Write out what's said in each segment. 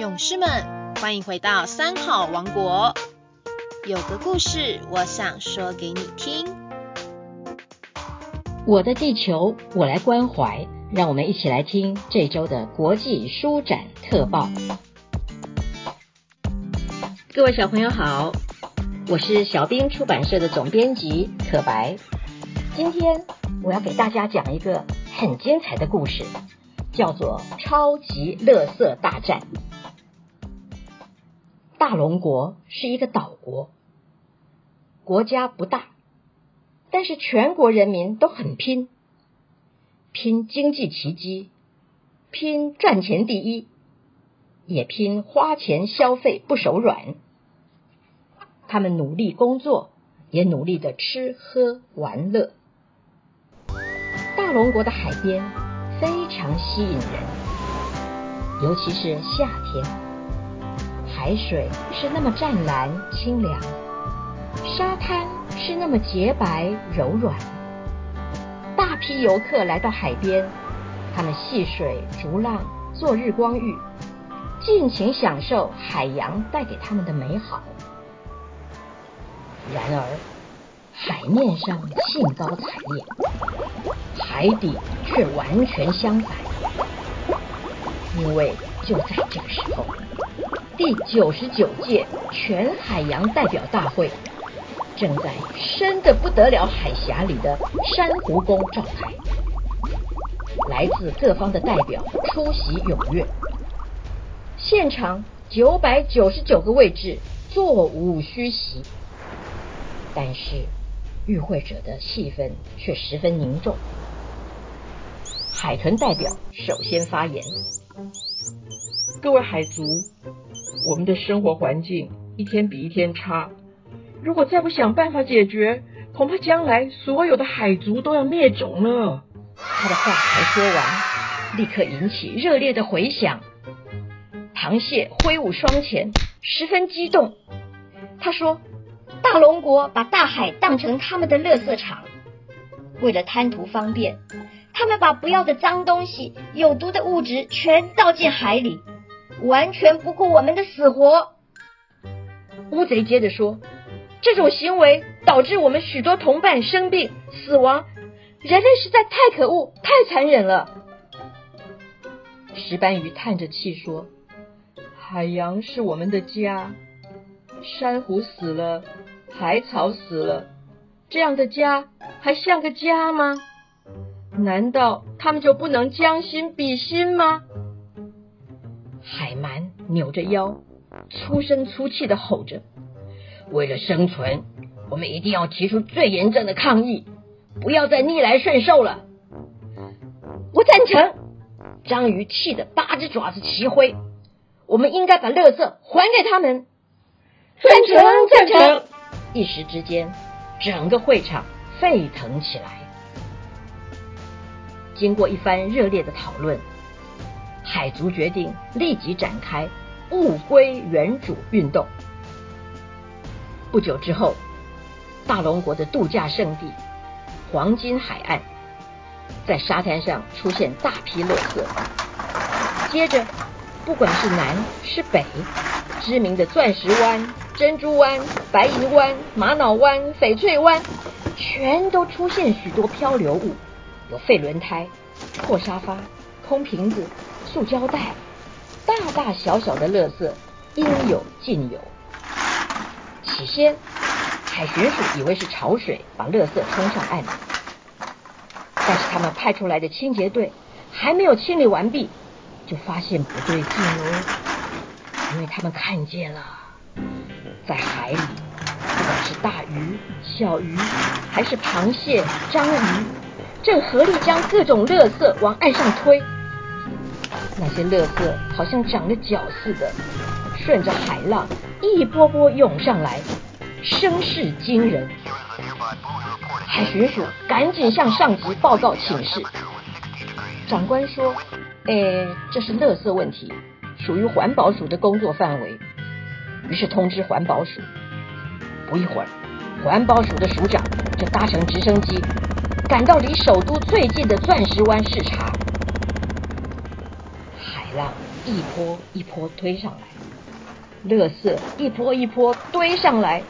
勇士们，欢迎回到三好王国。有个故事，我想说给你听。我的地球，我来关怀。让我们一起来听这周的国际书展特报。各位小朋友好，我是小兵出版社的总编辑可白。今天我要给大家讲一个很精彩的故事，叫做《超级乐色大战》。大龙国是一个岛国，国家不大，但是全国人民都很拼。拼经济奇迹，拼赚钱第一，也拼花钱消费不手软。他们努力工作，也努力的吃喝玩乐。大龙国的海边非常吸引人，尤其是夏天，海水是那么湛蓝清凉，沙滩是那么洁白柔软。大批游客来到海边，他们戏水、逐浪、做日光浴，尽情享受海洋带给他们的美好。然而，海面上兴高采烈，海底却完全相反。因为就在这个时候，第九十九届全海洋代表大会。正在深的不得了海峡里的珊瑚宫召开，来自各方的代表出席踊跃，现场九百九十九个位置座无虚席，但是与会者的气氛却十分凝重。海豚代表首先发言：“各位海族，我们的生活环境一天比一天差。”如果再不想办法解决，恐怕将来所有的海族都要灭种了。他的话才说完，立刻引起热烈的回响。螃蟹挥舞双钳，十分激动。他说：“大龙国把大海当成他们的垃圾场，为了贪图方便，他们把不要的脏东西、有毒的物质全倒进海里，完全不顾我们的死活。”乌贼接着说。这种行为导致我们许多同伴生病、死亡，人类实在太可恶、太残忍了。石斑鱼叹着气说：“海洋是我们的家，珊瑚死了，海草死了，这样的家还像个家吗？难道他们就不能将心比心吗？”海蛮扭着腰，粗声粗气的吼着。为了生存，我们一定要提出最严正的抗议，不要再逆来顺受了。我赞成。章鱼气得八只爪子齐挥。我们应该把乐色还给他们。赞成，赞成。一时之间，整个会场沸腾起来。经过一番热烈的讨论，海族决定立即展开物归原主运动。不久之后，大龙国的度假胜地黄金海岸，在沙滩上出现大批垃圾。接着，不管是南是北，知名的钻石湾、珍珠湾、白银湾、玛瑙湾、翡翠湾，全都出现许多漂流物，有废轮胎、破沙发、空瓶子、塑胶袋，大大小小的垃圾应有尽有。起先，海巡署以为是潮水把垃圾冲上岸，但是他们派出来的清洁队还没有清理完毕，就发现不对劲哦，因为他们看见了，在海里，不管是大鱼、小鱼，还是螃蟹、章鱼，正合力将各种垃圾往岸上推，那些垃圾好像长了脚似的，顺着海浪。一波波涌上来，声势惊人。海巡署赶紧向上级报告请示。长官说：“哎，这是垃圾问题，属于环保署的工作范围。”于是通知环保署。不一会儿，环保署的署长就搭乘直升机赶到离首都最近的钻石湾视察。浪一波一波推上来，垃圾一波一波堆上来，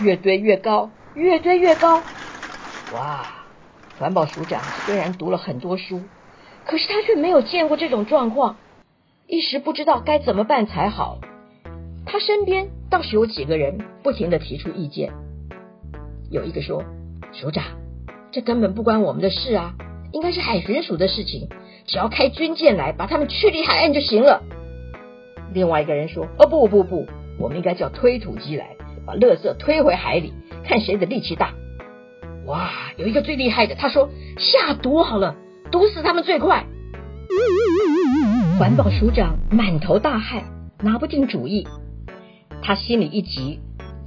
越堆越高，越堆越高。哇！环保署长虽然读了很多书，可是他却没有见过这种状况，一时不知道该怎么办才好。他身边倒是有几个人不停的提出意见，有一个说：“署长，这根本不关我们的事啊，应该是海巡署的事情。”只要开军舰来把他们驱离海岸就行了。另外一个人说：“哦不不不，我们应该叫推土机来，把垃圾推回海里，看谁的力气大。”哇，有一个最厉害的，他说：“下毒好了，毒死他们最快。”环保署长满头大汗，拿不定主意。他心里一急，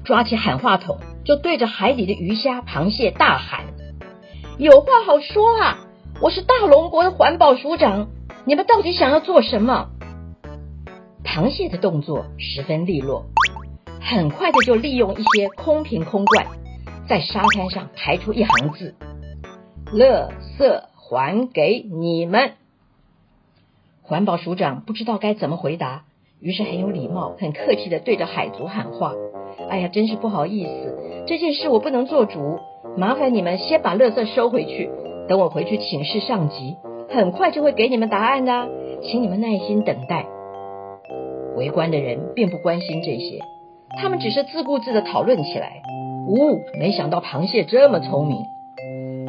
抓起喊话筒就对着海里的鱼虾、螃蟹大喊：“有话好说啊！”我是大龙国的环保署长，你们到底想要做什么？螃蟹的动作十分利落，很快的就利用一些空瓶空罐，在沙滩上排出一行字：“垃圾还给你们。”环保署长不知道该怎么回答，于是很有礼貌、很客气的对着海族喊话：“哎呀，真是不好意思，这件事我不能做主，麻烦你们先把垃圾收回去。”等我回去请示上级，很快就会给你们答案的，请你们耐心等待。围观的人并不关心这些，他们只是自顾自的讨论起来。呜，没想到螃蟹这么聪明。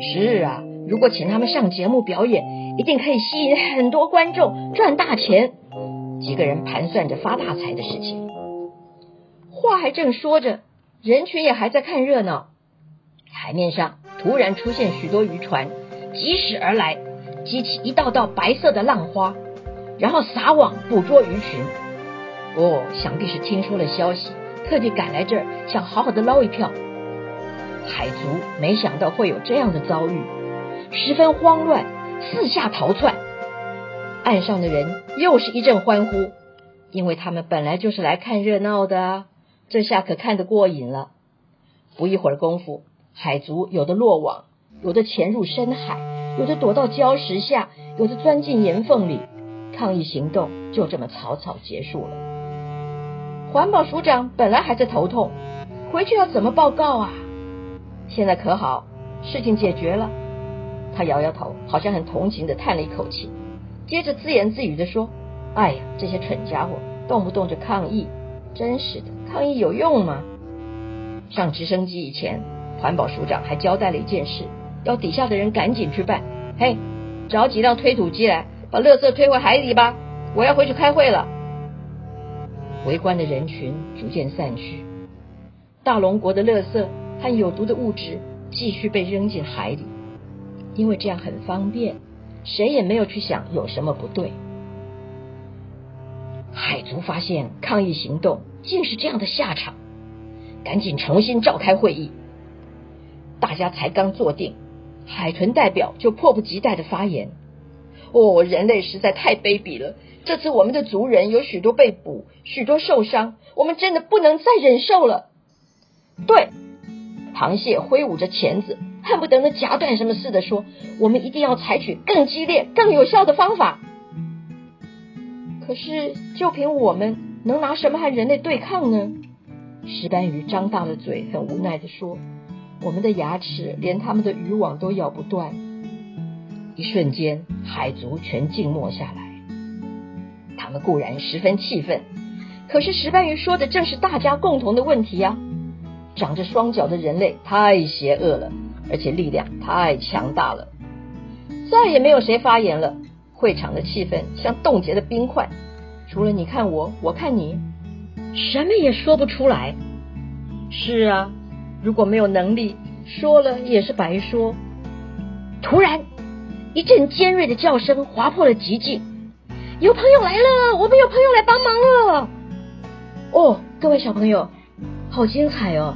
是啊，如果请他们上节目表演，一定可以吸引很多观众，赚大钱。几个人盘算着发大财的事情。话还正说着，人群也还在看热闹。海面上突然出现许多渔船。疾驶而来，激起一道道白色的浪花，然后撒网捕捉鱼群。哦，想必是听说了消息，特地赶来这儿，想好好的捞一票。海族没想到会有这样的遭遇，十分慌乱，四下逃窜。岸上的人又是一阵欢呼，因为他们本来就是来看热闹的，这下可看得过瘾了。不一会儿功夫，海族有的落网。有的潜入深海，有的躲到礁石下，有的钻进岩缝里。抗议行动就这么草草结束了。环保署长本来还在头痛，回去要怎么报告啊？现在可好，事情解决了。他摇摇头，好像很同情的叹了一口气，接着自言自语的说：“哎呀，这些蠢家伙，动不动就抗议，真是的，抗议有用吗？”上直升机以前，环保署长还交代了一件事。要底下的人赶紧去办，嘿，找几辆推土机来，把垃圾推回海里吧！我要回去开会了。围观的人群逐渐散去，大龙国的垃圾和有毒的物质继续被扔进海里，因为这样很方便，谁也没有去想有什么不对。海族发现抗议行动竟是这样的下场，赶紧重新召开会议，大家才刚坐定。海豚代表就迫不及待的发言：“哦，人类实在太卑鄙了！这次我们的族人有许多被捕，许多受伤，我们真的不能再忍受了。”对，螃蟹挥舞着钳子，恨不得能夹断什么似的说：“我们一定要采取更激烈、更有效的方法。”可是，就凭我们能拿什么和人类对抗呢？石斑鱼张大了嘴，很无奈的说。我们的牙齿连他们的渔网都咬不断。一瞬间，海族全静默下来。他们固然十分气愤，可是石斑鱼说的正是大家共同的问题呀！长着双脚的人类太邪恶了，而且力量太强大了。再也没有谁发言了，会场的气氛像冻结的冰块，除了你看我，我看你，什么也说不出来。是啊。如果没有能力，说了也是白说。突然，一阵尖锐的叫声划破了寂静。有朋友来了，我们有朋友来帮忙了。哦，各位小朋友，好精彩哦！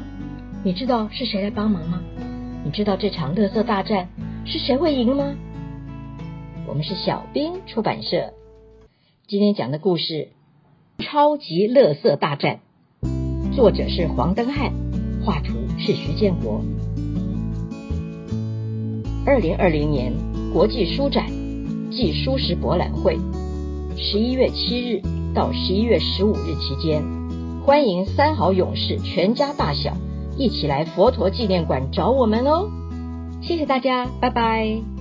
你知道是谁来帮忙吗？你知道这场乐色大战是谁会赢吗？我们是小兵出版社，今天讲的故事《超级乐色大战》，作者是黄登汉，画图。是徐建国。二零二零年国际书展暨书食博览会，十一月七日到十一月十五日期间，欢迎三好勇士全家大小一起来佛陀纪念馆找我们哦！谢谢大家，拜拜。